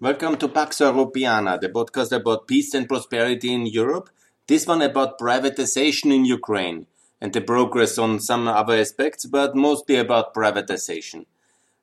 Welcome to Pax Europiana, the podcast about peace and prosperity in Europe. This one about privatization in Ukraine and the progress on some other aspects, but mostly about privatization.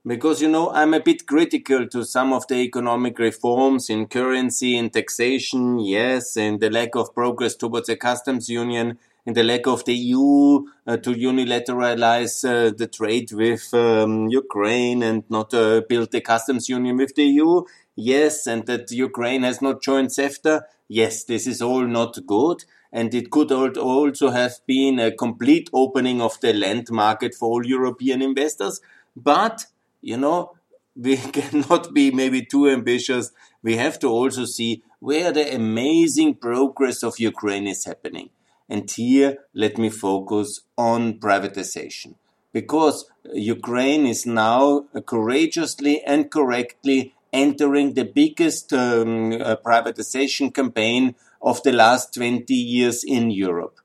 Because, you know, I'm a bit critical to some of the economic reforms in currency and taxation, yes, and the lack of progress towards a customs union, and the lack of the EU uh, to unilateralize uh, the trade with um, Ukraine and not uh, build a customs union with the EU. Yes, and that Ukraine has not joined CEFTA. Yes, this is all not good. And it could also have been a complete opening of the land market for all European investors. But you know, we cannot be maybe too ambitious. We have to also see where the amazing progress of Ukraine is happening. And here, let me focus on privatization. Because Ukraine is now courageously and correctly entering the biggest um, uh, privatization campaign of the last 20 years in Europe.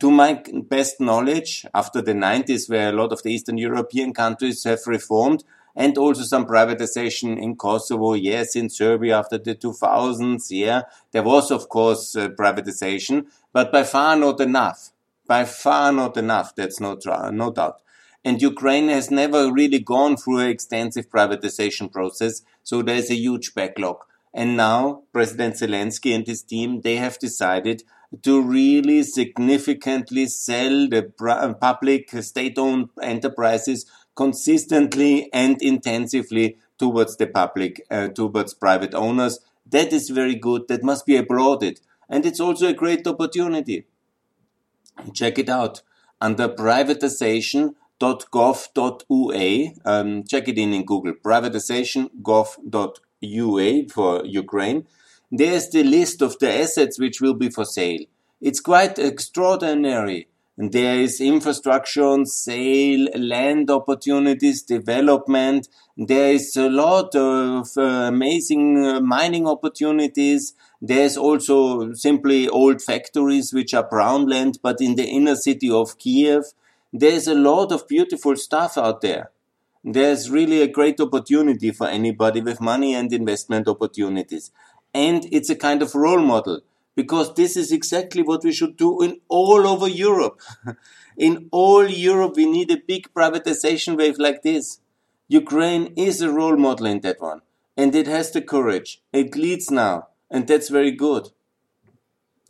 To my best knowledge, after the 90s, where a lot of the Eastern European countries have reformed, and also some privatization in Kosovo, yes, in Serbia after the 2000s, yeah, there was of course uh, privatization, but by far not enough. By far not enough, that's no, no doubt. And Ukraine has never really gone through an extensive privatization process, so there's a huge backlog. And now President Zelensky and his team, they have decided to really significantly sell the public state-owned enterprises consistently and intensively towards the public, uh, towards private owners. That is very good. That must be applauded. And it's also a great opportunity. Check it out under privatization.gov.ua. Um, check it in in Google. Privatization.gov.ua for Ukraine. There's the list of the assets which will be for sale. It's quite extraordinary. And there is infrastructure on sale, land opportunities, development. There is a lot of uh, amazing uh, mining opportunities. There's also simply old factories which are brown land, but in the inner city of Kiev. There's a lot of beautiful stuff out there. There's really a great opportunity for anybody with money and investment opportunities. And it's a kind of role model because this is exactly what we should do in all over Europe. in all Europe, we need a big privatization wave like this. Ukraine is a role model in that one, and it has the courage. It leads now, and that's very good.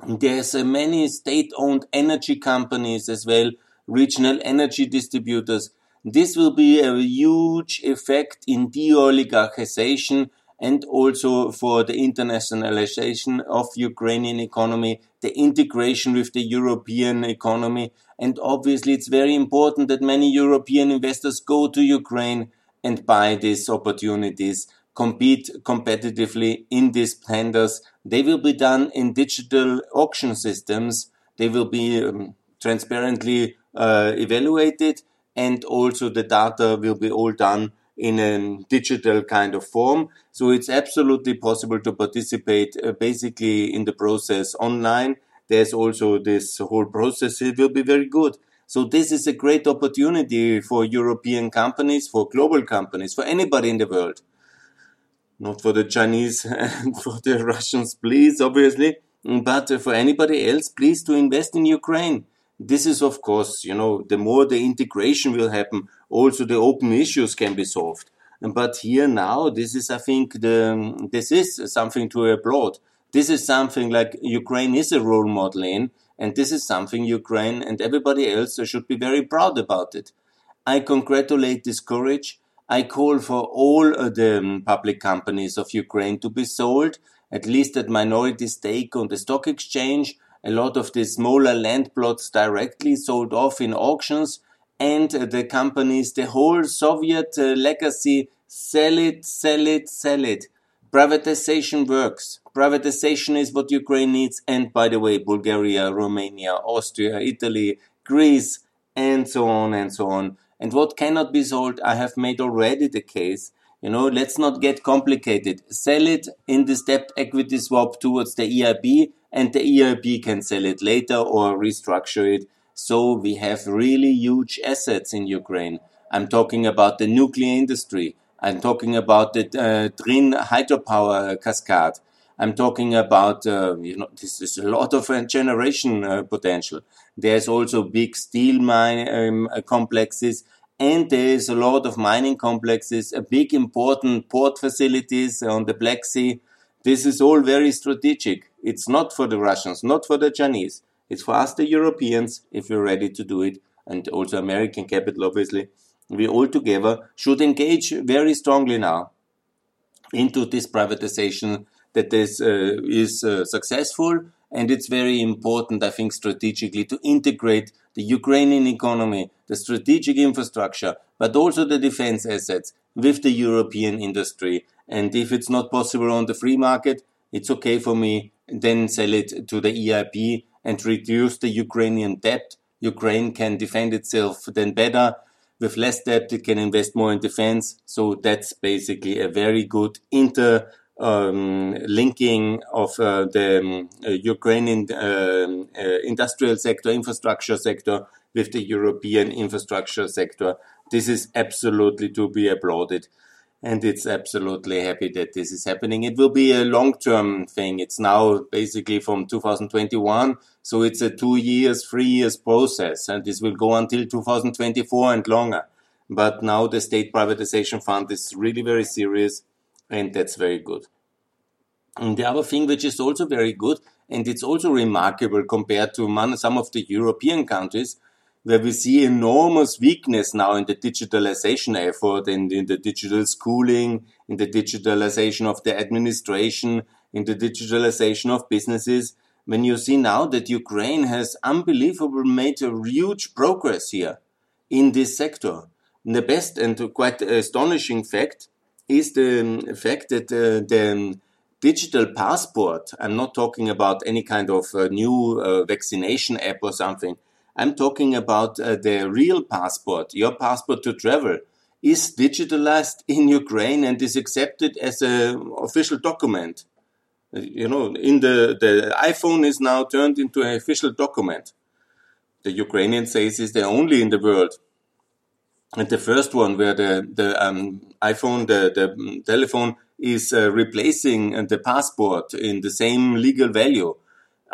There's uh, many state-owned energy companies as well, regional energy distributors. This will be a huge effect in de-oligarchization and also for the internationalization of Ukrainian economy, the integration with the European economy. And obviously, it's very important that many European investors go to Ukraine and buy these opportunities, compete competitively in these tenders. They will be done in digital auction systems. They will be um, transparently evaluated and also the data will be all done in a digital kind of form. So it's absolutely possible to participate uh, basically in the process online. There's also this whole process. It will be very good. So this is a great opportunity for European companies, for global companies, for anybody in the world. Not for the Chinese and for the Russians, please, obviously, but for anybody else, please to invest in Ukraine. This is, of course, you know, the more the integration will happen, also the open issues can be solved. But here now, this is, I think, the, this is something to applaud. This is something like Ukraine is a role model in, and this is something Ukraine and everybody else should be very proud about it. I congratulate this courage. I call for all the um, public companies of Ukraine to be sold, at least at minority stake on the stock exchange, a lot of the smaller land plots directly sold off in auctions and the companies, the whole Soviet uh, legacy, sell it, sell it, sell it. Privatization works. Privatization is what Ukraine needs. And by the way, Bulgaria, Romania, Austria, Italy, Greece, and so on and so on. And what cannot be sold, I have made already the case. You know, let's not get complicated. Sell it in the debt equity swap towards the EIB and the EIB can sell it later or restructure it. So we have really huge assets in Ukraine. I'm talking about the nuclear industry. I'm talking about the uh, Drin hydropower cascade. I'm talking about, uh, you know, this is a lot of uh, generation uh, potential. There's also big steel mine um, complexes, and there's a lot of mining complexes, a big important port facilities on the Black Sea. This is all very strategic. It's not for the Russians, not for the Chinese. It's for us, the Europeans, if we're ready to do it, and also American capital, obviously. We all together should engage very strongly now into this privatization that is, uh, is uh, successful. And it's very important, I think, strategically to integrate the Ukrainian economy, the strategic infrastructure, but also the defense assets with the European industry. And if it's not possible on the free market, it's okay for me. Then sell it to the EIB and reduce the Ukrainian debt. Ukraine can defend itself then better. With less debt, it can invest more in defense. So that's basically a very good inter um, linking of uh, the um, uh, Ukrainian uh, uh, industrial sector, infrastructure sector with the European infrastructure sector. This is absolutely to be applauded. And it's absolutely happy that this is happening. It will be a long term thing. It's now basically from 2021. So it's a two years, three years process. And this will go until 2024 and longer. But now the state privatization fund is really very serious and that's very good. And the other thing which is also very good, and it's also remarkable compared to some of the European countries, where we see enormous weakness now in the digitalization effort and in the digital schooling, in the digitalization of the administration, in the digitalization of businesses. When you see now that Ukraine has unbelievable made a huge progress here in this sector. And the best and quite astonishing fact is the fact that uh, the digital passport, I'm not talking about any kind of uh, new uh, vaccination app or something. I'm talking about uh, the real passport, your passport to travel is digitalized in Ukraine and is accepted as an official document. Uh, you know, in the, the iPhone is now turned into an official document. The Ukrainian says is the only in the world and the first one where the the um, iPhone the the telephone is uh, replacing uh, the passport in the same legal value.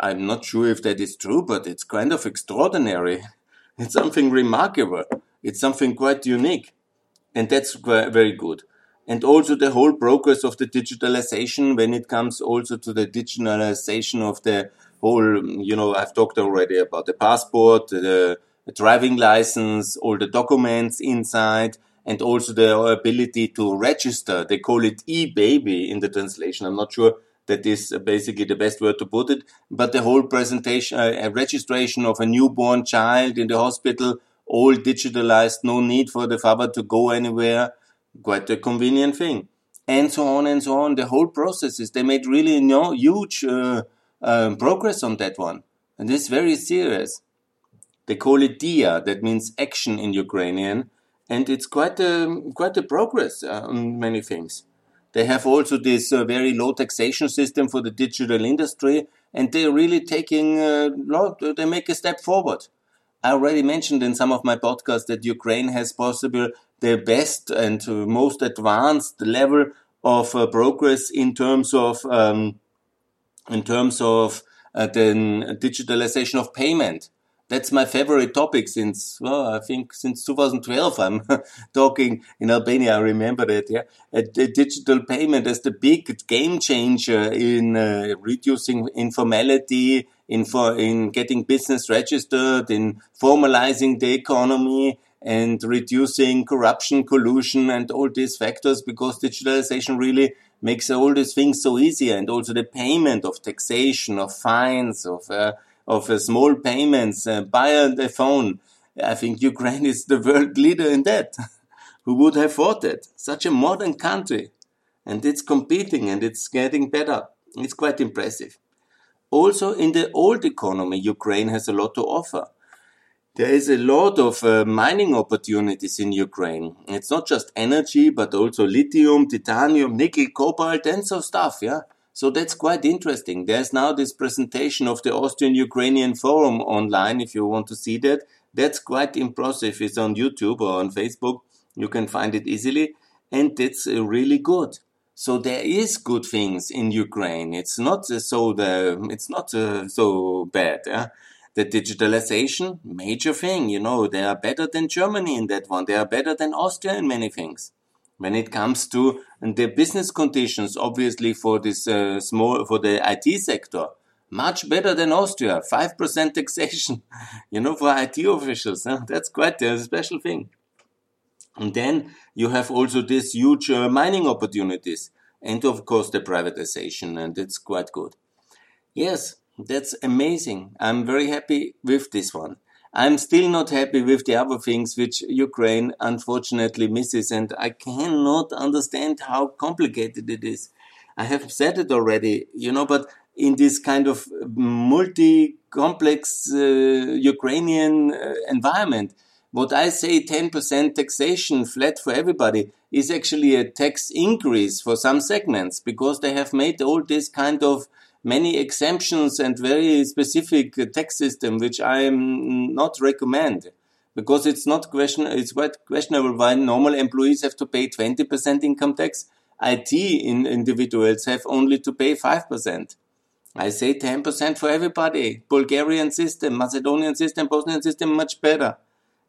I'm not sure if that is true, but it's kind of extraordinary. It's something remarkable. It's something quite unique, and that's very good. And also the whole progress of the digitalization when it comes also to the digitalization of the whole, you know, I've talked already about the passport, the driving license, all the documents inside, and also the ability to register. They call it e-baby in the translation. I'm not sure that is basically the best word to put it, but the whole presentation, uh, registration of a newborn child in the hospital, all digitalized, no need for the father to go anywhere. Quite a convenient thing. And so on and so on. The whole processes, they made really no huge uh, uh, progress on that one. And it's very serious. They call it Diia, that means action in Ukrainian, and it's quite a quite a progress uh, on many things. They have also this uh, very low taxation system for the digital industry, and they're really taking uh, they make a step forward. I already mentioned in some of my podcasts that Ukraine has possible the best and most advanced level of uh, progress in terms of um, in terms of uh, the digitalization of payment that's my favorite topic since well, I think since 2012. I'm talking in Albania. I remember that. Yeah, a, a digital payment as the big game changer in uh, reducing informality, in for in getting business registered, in formalizing the economy, and reducing corruption, collusion, and all these factors. Because digitalization really makes all these things so easy, and also the payment of taxation, of fines, of uh, of uh, small payments uh, by the phone. I think Ukraine is the world leader in that. Who would have thought that? Such a modern country. And it's competing and it's getting better. It's quite impressive. Also, in the old economy, Ukraine has a lot to offer. There is a lot of uh, mining opportunities in Ukraine. It's not just energy, but also lithium, titanium, nickel, cobalt, and so stuff, yeah? So that's quite interesting. There's now this presentation of the Austrian Ukrainian Forum online if you want to see that. That's quite impressive. It's on YouTube or on Facebook. You can find it easily. and that's uh, really good. So there is good things in Ukraine. It's not uh, so the it's not uh, so bad. Yeah? The digitalization, major thing. You know, they are better than Germany in that one. They are better than Austria in many things. When it comes to the business conditions, obviously for this uh, small for the IT sector, much better than Austria. Five percent taxation, you know, for IT officials. Huh? That's quite a special thing. And then you have also these huge uh, mining opportunities, and of course the privatization, and it's quite good. Yes, that's amazing. I'm very happy with this one. I'm still not happy with the other things which Ukraine unfortunately misses, and I cannot understand how complicated it is. I have said it already, you know, but in this kind of multi complex uh, Ukrainian uh, environment, what I say 10% taxation flat for everybody is actually a tax increase for some segments because they have made all this kind of many exemptions and very specific tax system, which I am not recommend because it's not question, it's quite questionable why normal employees have to pay 20% income tax. IT in individuals have only to pay 5%. I say 10% for everybody. Bulgarian system, Macedonian system, Bosnian system, much better.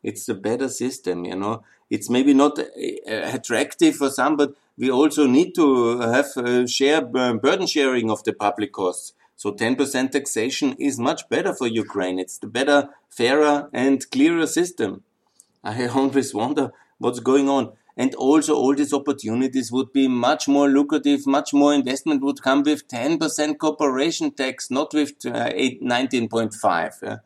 It's a better system, you know. It's maybe not uh, attractive for some, but we also need to uh, have a share um, burden sharing of the public costs. So 10% taxation is much better for Ukraine. It's the better, fairer and clearer system. I always wonder what's going on. And also all these opportunities would be much more lucrative, much more investment would come with 10% corporation tax, not with uh, 19.5. Yeah?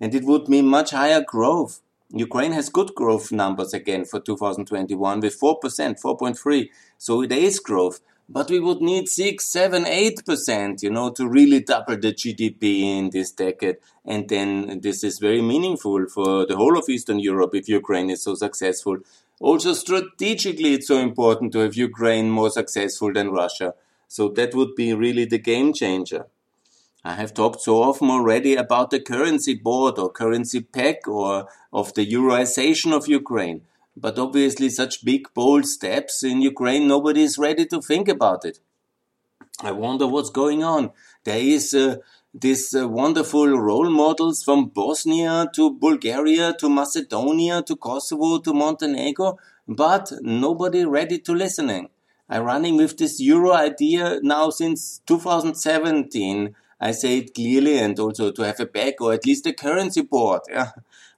And it would mean much higher growth. Ukraine has good growth numbers again for 2021 with 4%, 4.3. So there is growth. But we would need 6, 7, 8%, you know, to really double the GDP in this decade. And then this is very meaningful for the whole of Eastern Europe if Ukraine is so successful. Also, strategically, it's so important to have Ukraine more successful than Russia. So that would be really the game changer. I have talked so often already about the currency board or currency peg or of the euroization of Ukraine. But obviously, such big, bold steps in Ukraine, nobody is ready to think about it. I wonder what's going on. There is uh, these uh, wonderful role models from Bosnia to Bulgaria to Macedonia to Kosovo to Montenegro, but nobody ready to listening. I'm running with this Euro idea now since 2017 I say it clearly and also to have a back or at least a currency board. Yeah.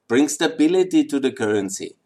Bring stability to the currency.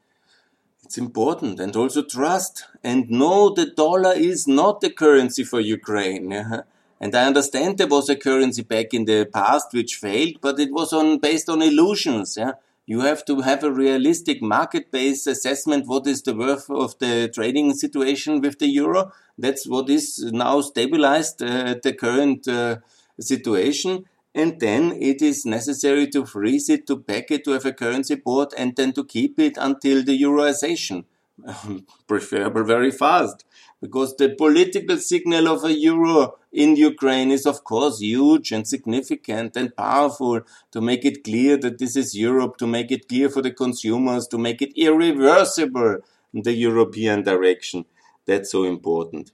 It's important and also trust and know the dollar is not the currency for Ukraine. Yeah. And I understand there was a currency back in the past which failed, but it was on based on illusions. Yeah. You have to have a realistic market-based assessment. What is the worth of the trading situation with the euro? That's what is now stabilized uh, at the current uh, situation and then it is necessary to freeze it, to pack it, to have a currency board, and then to keep it until the euroization, preferable very fast, because the political signal of a euro in Ukraine is of course huge and significant and powerful to make it clear that this is Europe, to make it clear for the consumers, to make it irreversible in the European direction. That's so important.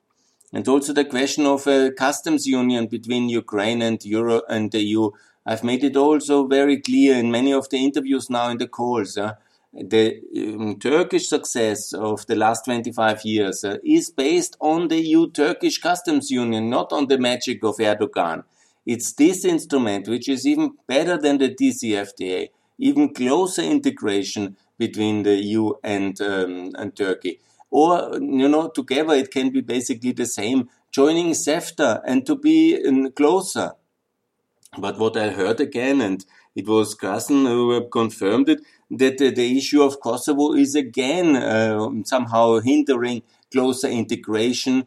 And also the question of a customs union between Ukraine and Euro and the EU. I've made it also very clear in many of the interviews now in the calls. Uh, the um, Turkish success of the last 25 years uh, is based on the EU-Turkish customs union, not on the magic of Erdogan. It's this instrument which is even better than the DCFTA, even closer integration between the EU and, um, and Turkey or you know together it can be basically the same joining CEFTA and to be closer. But what I heard again, and it was Carsten who confirmed it, that the, the issue of Kosovo is again uh, somehow hindering closer integration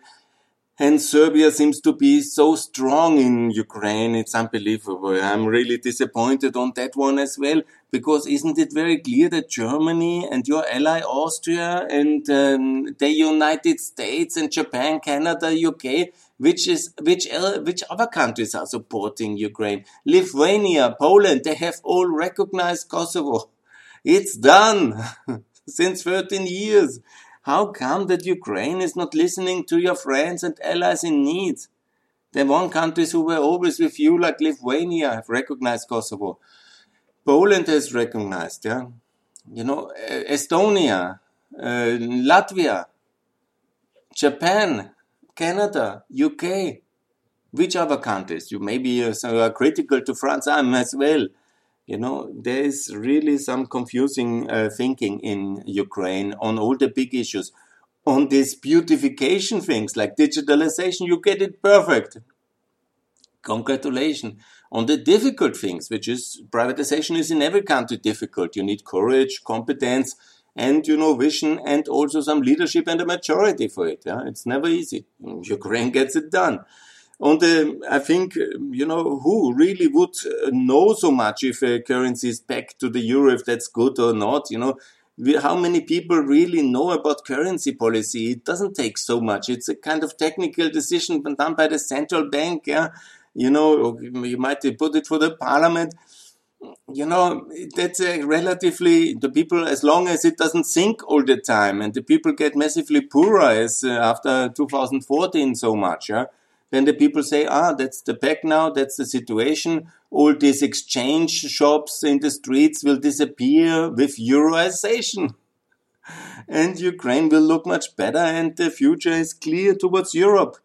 and Serbia seems to be so strong in Ukraine. It's unbelievable. I'm really disappointed on that one as well, because isn't it very clear that Germany and your ally Austria and um, the United States and Japan, Canada, UK, which is which which other countries are supporting Ukraine? Lithuania, Poland, they have all recognized Kosovo. It's done since 13 years. How come that Ukraine is not listening to your friends and allies in need? The one countries who were always with you, like Lithuania, have recognized Kosovo. Poland is recognized, yeah. You know, Estonia, uh, Latvia, Japan, Canada, UK. Which other countries? You maybe uh, are critical to France. I'm as well. You know, there is really some confusing uh, thinking in Ukraine on all the big issues on these beautification things like digitalization, you get it perfect. Congratulations. On the difficult things, which is privatization is in every country difficult. You need courage, competence, and you know vision, and also some leadership and a majority for it. Yeah? It's never easy. Ukraine gets it done. On the, I think you know who really would uh, know so much if a currency is back to the euro, if that's good or not. You know, how many people really know about currency policy? It doesn't take so much. It's a kind of technical decision done by the central bank. Yeah, you know, you might put it for the parliament. You know, that's a relatively the people as long as it doesn't sink all the time, and the people get massively poorer as uh, after 2014 so much. Yeah, then the people say, ah, that's the peg now, that's the situation. All these exchange shops in the streets will disappear with Euroization. And Ukraine will look much better and the future is clear towards Europe.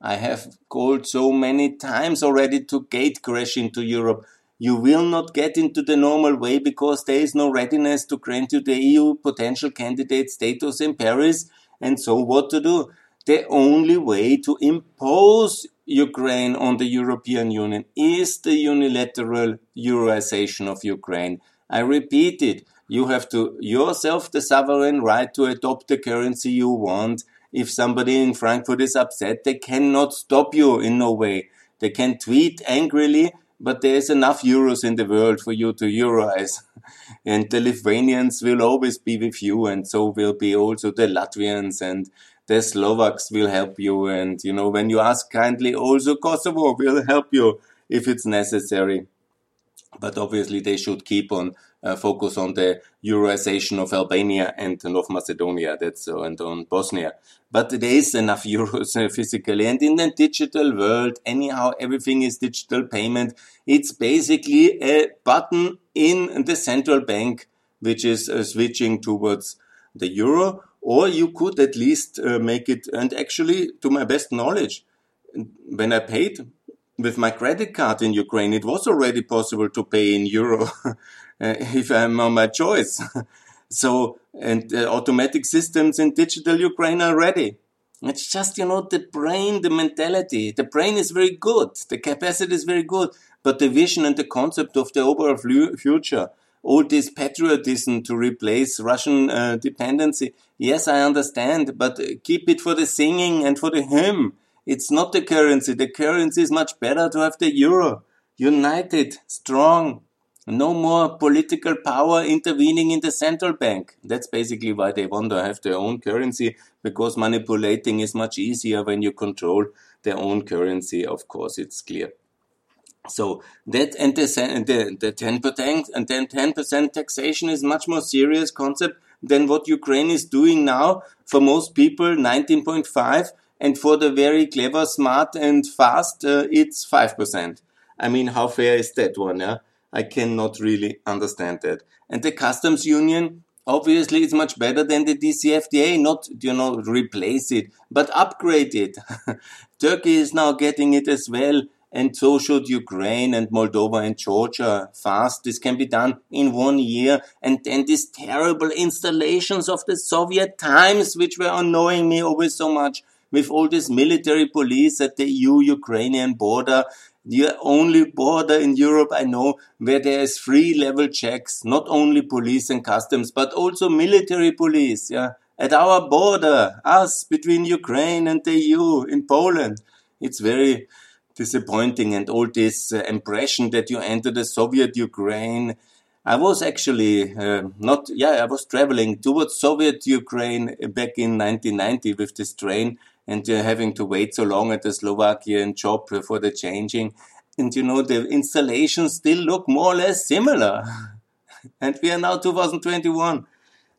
I have called so many times already to gate crash into Europe. You will not get into the normal way because there is no readiness to grant you the EU potential candidate status in Paris. And so what to do? the only way to impose Ukraine on the European Union is the unilateral Euroization of Ukraine. I repeat it. You have to yourself the sovereign right to adopt the currency you want. If somebody in Frankfurt is upset, they cannot stop you in no way. They can tweet angrily, but there is enough euros in the world for you to euroize. and the Lithuanians will always be with you, and so will be also the Latvians and the Slovaks will help you. And, you know, when you ask kindly, also Kosovo will help you if it's necessary. But obviously, they should keep on focus on the Euroization of Albania and North Macedonia. That's uh, and on Bosnia. But there is enough euros uh, physically, and in the digital world, anyhow, everything is digital payment. It's basically a button in the central bank which is uh, switching towards the euro or you could at least uh, make it, and actually, to my best knowledge, when I paid with my credit card in Ukraine, it was already possible to pay in euro uh, if I'm on my choice. so, and uh, automatic systems in digital Ukraine are ready. It's just, you know, the brain, the mentality. The brain is very good. The capacity is very good. But the vision and the concept of the overall future all this patriotism to replace Russian uh, dependency. Yes, I understand, but keep it for the singing and for the hymn. It's not the currency. The currency is much better to have the euro. United, strong. No more political power intervening in the central bank. That's basically why they want to have their own currency, because manipulating is much easier when you control their own currency. Of course, it's clear. So that and the the the ten percent and then ten percent taxation is much more serious concept than what Ukraine is doing now. For most people, nineteen point five, and for the very clever, smart, and fast, uh, it's five percent. I mean, how fair is that one? Yeah, I cannot really understand that. And the customs union, obviously, it's much better than the DCFTA. Not you know replace it, but upgrade it. Turkey is now getting it as well and so should Ukraine and Moldova and Georgia fast. This can be done in one year. And then these terrible installations of the Soviet times, which were annoying me always so much, with all this military police at the EU-Ukrainian border, the only border in Europe I know where there is free level checks, not only police and customs, but also military police, yeah, at our border, us between Ukraine and the EU in Poland. It's very, disappointing and all this uh, impression that you enter the Soviet Ukraine. I was actually uh, not, yeah, I was traveling towards Soviet Ukraine back in 1990 with this train and uh, having to wait so long at the Slovakian Chop for the changing. And you know, the installations still look more or less similar. and we are now 2021.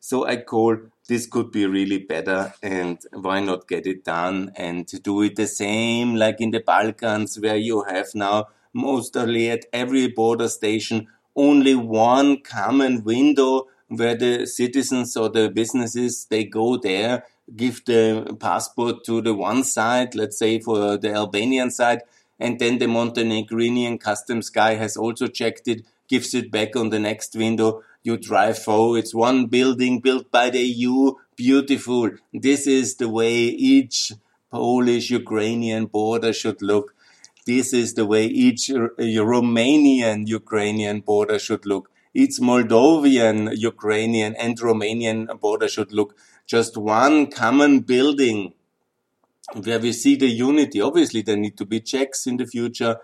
So I call this could be really better and why not get it done and do it the same like in the Balkans where you have now mostly at every border station only one common window where the citizens or the businesses they go there give the passport to the one side let's say for the albanian side and then the montenegrinian customs guy has also checked it gives it back on the next window. You drive through it's one building built by the eu beautiful. This is the way each polish ukrainian border should look. This is the way each uh, romanian ukrainian border should look. Its Moldovan, Ukrainian, and Romanian border should look just one common building where we see the unity. Obviously, there need to be checks in the future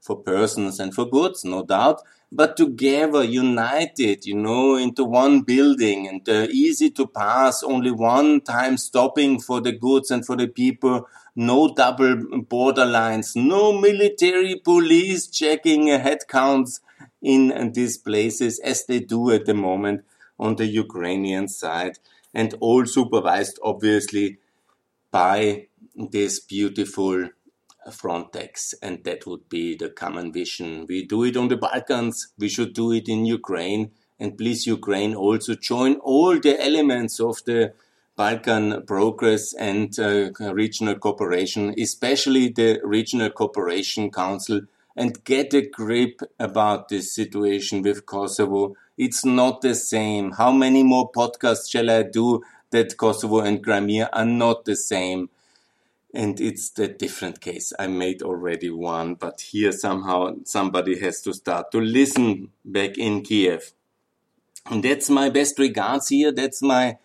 for persons and for goods, no doubt, but together, united, you know, into one building and uh, easy to pass, only one time stopping for the goods and for the people, no double border lines, no military police checking head counts in these places as they do at the moment on the Ukrainian side and all supervised obviously by this beautiful Frontex. And that would be the common vision. We do it on the Balkans, we should do it in Ukraine. And please Ukraine also join all the elements of the Balkan progress and uh, regional cooperation, especially the Regional Cooperation Council and get a grip about this situation with Kosovo. It's not the same. How many more podcasts shall I do that Kosovo and Crimea are not the same? And it's the different case. I made already one, but here somehow somebody has to start to listen back in Kiev. And that's my best regards here. That's my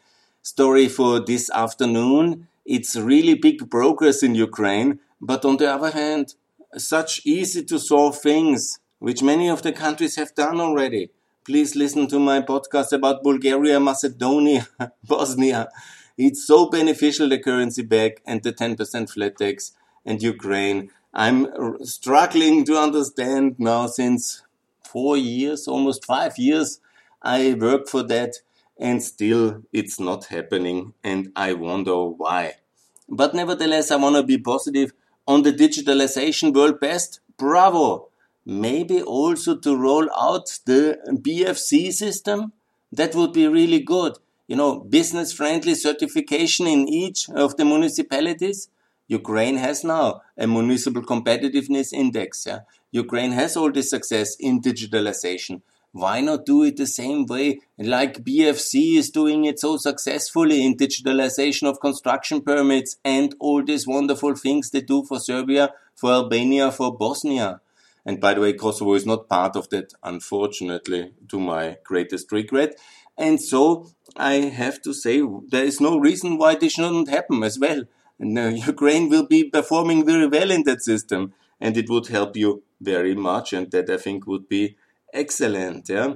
story for this afternoon. It's really big progress in Ukraine. But on the other hand, such easy to solve things, which many of the countries have done already. Please listen to my podcast about Bulgaria, Macedonia, Bosnia. It's so beneficial, the currency back and the 10% flat tax and Ukraine. I'm struggling to understand now since four years, almost five years. I work for that and still it's not happening and I wonder why. But nevertheless, I want to be positive on the digitalization world best? Bravo! Maybe also to roll out the BFC system? That would be really good. You know, business friendly certification in each of the municipalities. Ukraine has now a municipal competitiveness index. Yeah? Ukraine has all this success in digitalization. Why not do it the same way like BFC is doing it so successfully in digitalization of construction permits and all these wonderful things they do for Serbia, for Albania, for Bosnia? And by the way, Kosovo is not part of that, unfortunately, to my greatest regret. And so I have to say there is no reason why this shouldn't happen as well. And uh, Ukraine will be performing very well in that system and it would help you very much. And that I think would be Excellent. Yeah.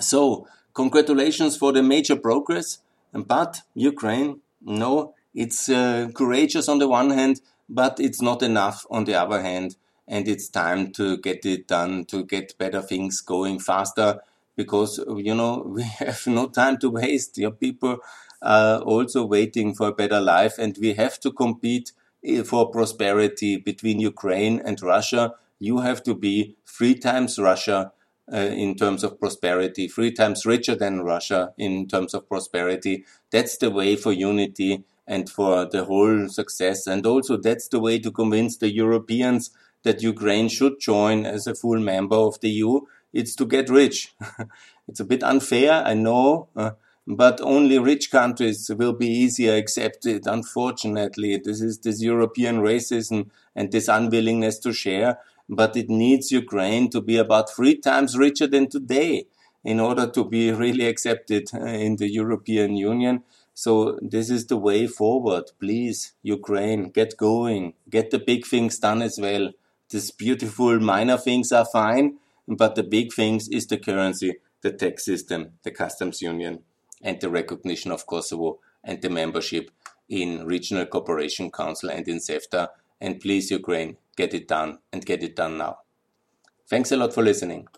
So congratulations for the major progress. But Ukraine, no, it's uh, courageous on the one hand, but it's not enough on the other hand. And it's time to get it done, to get better things going faster, because you know we have no time to waste. Your people are also waiting for a better life, and we have to compete eh, for prosperity between Ukraine and Russia you have to be three times Russia uh, in terms of prosperity, three times richer than Russia in terms of prosperity. That's the way for unity and for the whole success. And also, that's the way to convince the Europeans that Ukraine should join as a full member of the EU. It's to get rich. it's a bit unfair, I know. Uh, but only rich countries will be easier accepted. Unfortunately, this is this European racism and this unwillingness to share but it needs Ukraine to be about three times richer than today in order to be really accepted uh, in the European Union. So this is the way forward. Please, Ukraine, get going, get the big things done as well. These beautiful minor things are fine, but the big things is the currency, the tax system, the customs union, and the recognition of Kosovo and the membership in Regional Cooperation Council and in CEFTA. And please, Ukraine, get it done and get it done now. Thanks a lot for listening.